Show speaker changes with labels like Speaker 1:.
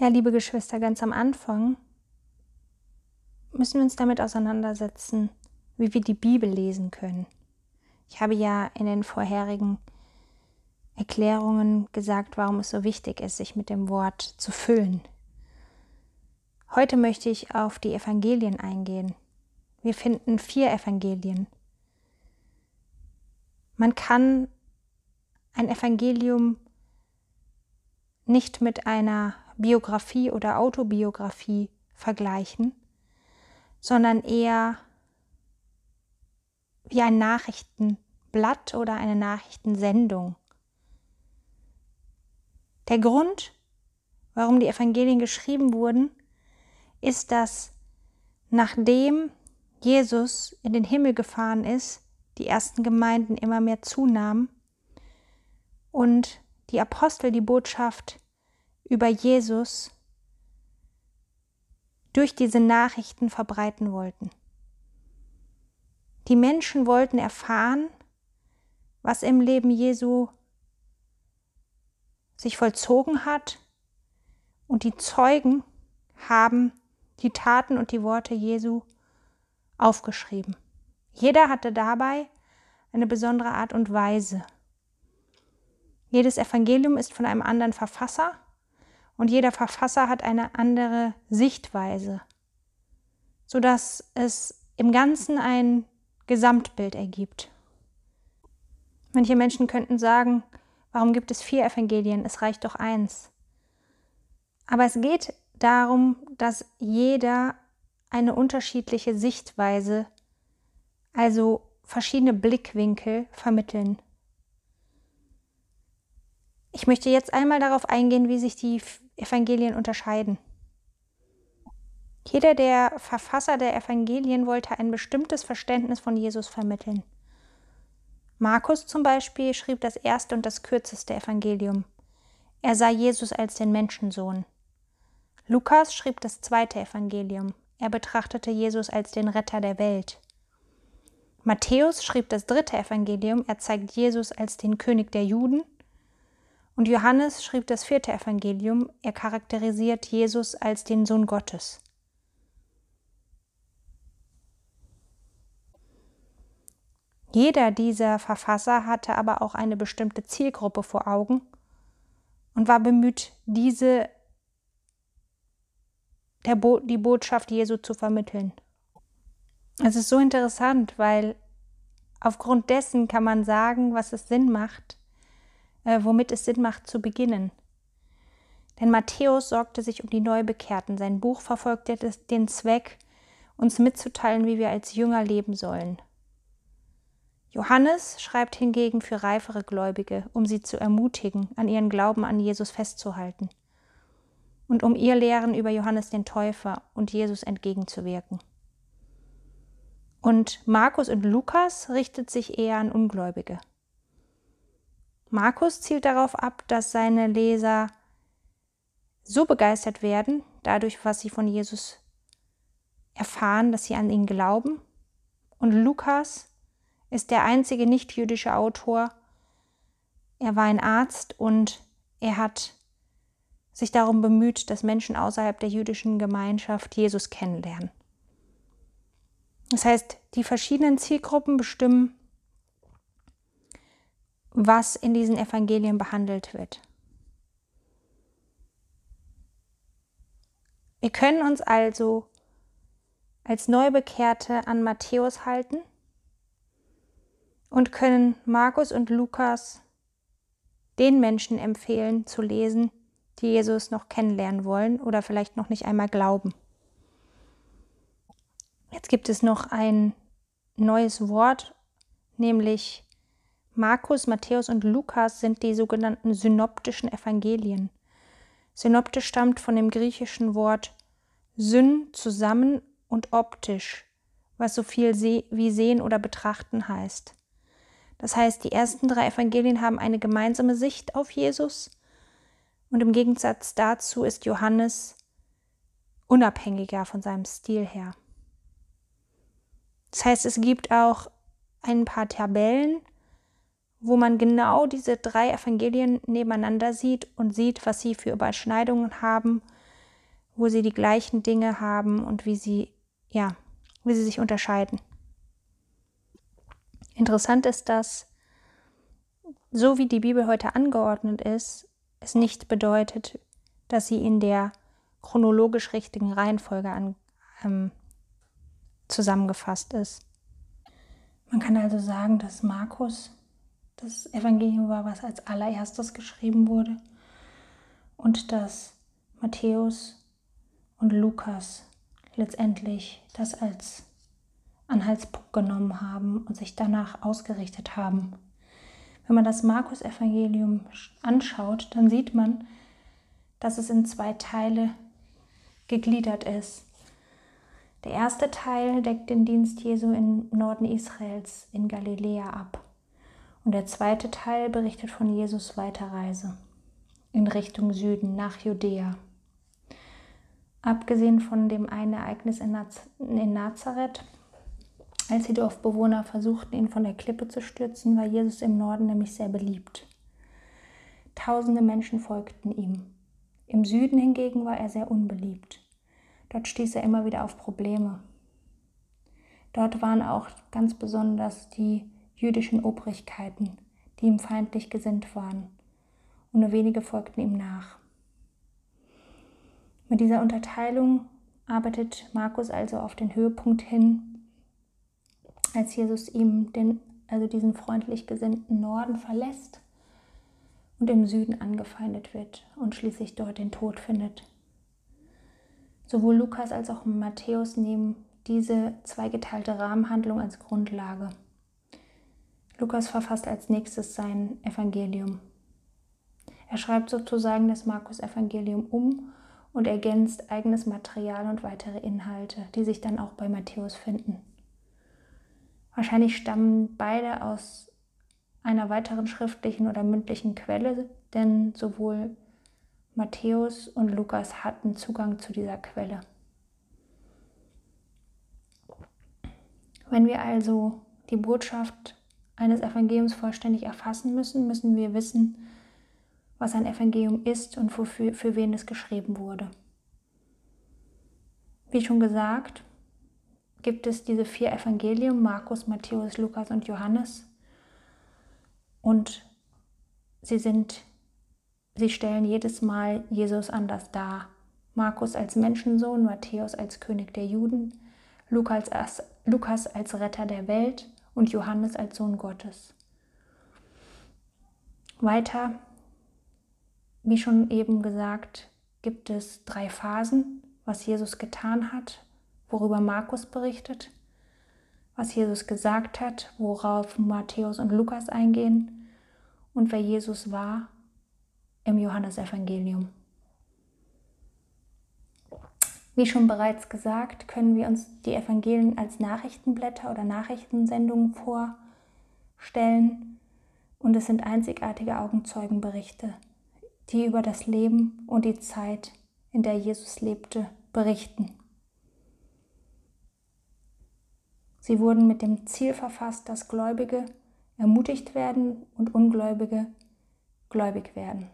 Speaker 1: Ja, liebe Geschwister, ganz am Anfang müssen wir uns damit auseinandersetzen, wie wir die Bibel lesen können. Ich habe ja in den vorherigen Erklärungen gesagt, warum es so wichtig ist, sich mit dem Wort zu füllen. Heute möchte ich auf die Evangelien eingehen. Wir finden vier Evangelien. Man kann ein Evangelium nicht mit einer Biografie oder Autobiografie vergleichen, sondern eher wie ein Nachrichtenblatt oder eine Nachrichtensendung. Der Grund, warum die Evangelien geschrieben wurden, ist, dass nachdem Jesus in den Himmel gefahren ist, die ersten Gemeinden immer mehr zunahmen und die Apostel die Botschaft über Jesus durch diese Nachrichten verbreiten wollten. Die Menschen wollten erfahren, was im Leben Jesu sich vollzogen hat, und die Zeugen haben die Taten und die Worte Jesu aufgeschrieben. Jeder hatte dabei eine besondere Art und Weise. Jedes Evangelium ist von einem anderen Verfasser und jeder Verfasser hat eine andere Sichtweise, sodass es im Ganzen ein Gesamtbild ergibt. Manche Menschen könnten sagen, warum gibt es vier Evangelien? Es reicht doch eins. Aber es geht darum, dass jeder eine unterschiedliche Sichtweise, also verschiedene Blickwinkel vermitteln. Ich möchte jetzt einmal darauf eingehen, wie sich die Evangelien unterscheiden. Jeder der Verfasser der Evangelien wollte ein bestimmtes Verständnis von Jesus vermitteln. Markus zum Beispiel schrieb das erste und das kürzeste Evangelium. Er sah Jesus als den Menschensohn. Lukas schrieb das zweite Evangelium. Er betrachtete Jesus als den Retter der Welt. Matthäus schrieb das dritte Evangelium. Er zeigt Jesus als den König der Juden und Johannes schrieb das vierte Evangelium, er charakterisiert Jesus als den Sohn Gottes. Jeder dieser Verfasser hatte aber auch eine bestimmte Zielgruppe vor Augen und war bemüht, diese Bo die Botschaft Jesu zu vermitteln. Es ist so interessant, weil aufgrund dessen kann man sagen, was es Sinn macht, äh, womit es Sinn macht zu beginnen. Denn Matthäus sorgte sich um die Neubekehrten. Sein Buch verfolgte den Zweck, uns mitzuteilen, wie wir als Jünger leben sollen. Johannes schreibt hingegen für reifere Gläubige, um sie zu ermutigen, an ihren Glauben an Jesus festzuhalten und um ihr Lehren über Johannes den Täufer und Jesus entgegenzuwirken. Und Markus und Lukas richtet sich eher an Ungläubige. Markus zielt darauf ab, dass seine Leser so begeistert werden, dadurch, was sie von Jesus erfahren, dass sie an ihn glauben. Und Lukas ist der einzige nicht-jüdische Autor. Er war ein Arzt und er hat sich darum bemüht, dass Menschen außerhalb der jüdischen Gemeinschaft Jesus kennenlernen. Das heißt, die verschiedenen Zielgruppen bestimmen was in diesen Evangelien behandelt wird. Wir können uns also als Neubekehrte an Matthäus halten und können Markus und Lukas den Menschen empfehlen zu lesen, die Jesus noch kennenlernen wollen oder vielleicht noch nicht einmal glauben. Jetzt gibt es noch ein neues Wort, nämlich Markus, Matthäus und Lukas sind die sogenannten synoptischen Evangelien. Synoptisch stammt von dem griechischen Wort syn zusammen und optisch, was so viel wie sehen oder betrachten heißt. Das heißt, die ersten drei Evangelien haben eine gemeinsame Sicht auf Jesus und im Gegensatz dazu ist Johannes unabhängiger von seinem Stil her. Das heißt, es gibt auch ein paar Tabellen, wo man genau diese drei Evangelien nebeneinander sieht und sieht, was sie für Überschneidungen haben wo sie die gleichen Dinge haben und wie sie, ja, wie sie sich unterscheiden. Interessant ist, dass so wie die Bibel heute angeordnet ist, es nicht bedeutet, dass sie in der chronologisch richtigen Reihenfolge an, ähm, zusammengefasst ist. Man kann also sagen, dass Markus das Evangelium war, was als allererstes geschrieben wurde und dass Matthäus und Lukas letztendlich das als Anhaltspunkt genommen haben und sich danach ausgerichtet haben. Wenn man das Markus-Evangelium anschaut, dann sieht man, dass es in zwei Teile gegliedert ist. Der erste Teil deckt den Dienst Jesu im Norden Israels in Galiläa ab. Und der zweite Teil berichtet von Jesus Weiterreise in Richtung Süden nach Judäa. Abgesehen von dem einen Ereignis in, Naz in Nazareth als die Dorfbewohner versuchten, ihn von der Klippe zu stürzen, war Jesus im Norden nämlich sehr beliebt. Tausende Menschen folgten ihm. Im Süden hingegen war er sehr unbeliebt. Dort stieß er immer wieder auf Probleme. Dort waren auch ganz besonders die jüdischen Obrigkeiten, die ihm feindlich gesinnt waren, und nur wenige folgten ihm nach. Mit dieser Unterteilung arbeitet Markus also auf den Höhepunkt hin, als Jesus ihm den, also diesen freundlich gesinnten Norden verlässt und im Süden angefeindet wird und schließlich dort den Tod findet. Sowohl Lukas als auch Matthäus nehmen diese zweigeteilte Rahmenhandlung als Grundlage. Lukas verfasst als nächstes sein Evangelium. Er schreibt sozusagen das Markus-Evangelium um und ergänzt eigenes Material und weitere Inhalte, die sich dann auch bei Matthäus finden. Wahrscheinlich stammen beide aus einer weiteren schriftlichen oder mündlichen Quelle, denn sowohl Matthäus und Lukas hatten Zugang zu dieser Quelle. Wenn wir also die Botschaft eines Evangeliums vollständig erfassen müssen, müssen wir wissen, was ein Evangelium ist und wofür, für wen es geschrieben wurde. Wie schon gesagt, gibt es diese vier Evangelien, Markus, Matthäus, Lukas und Johannes. Und sie sind, sie stellen jedes Mal Jesus anders dar. Markus als Menschensohn, Matthäus als König der Juden, Lukas als, Lukas als Retter der Welt und Johannes als Sohn Gottes. Weiter, wie schon eben gesagt, gibt es drei Phasen, was Jesus getan hat, worüber Markus berichtet, was Jesus gesagt hat, worauf Matthäus und Lukas eingehen und wer Jesus war im Johannesevangelium. Wie schon bereits gesagt, können wir uns die Evangelien als Nachrichtenblätter oder Nachrichtensendungen vorstellen und es sind einzigartige Augenzeugenberichte, die über das Leben und die Zeit, in der Jesus lebte, berichten. Sie wurden mit dem Ziel verfasst, dass Gläubige ermutigt werden und Ungläubige gläubig werden.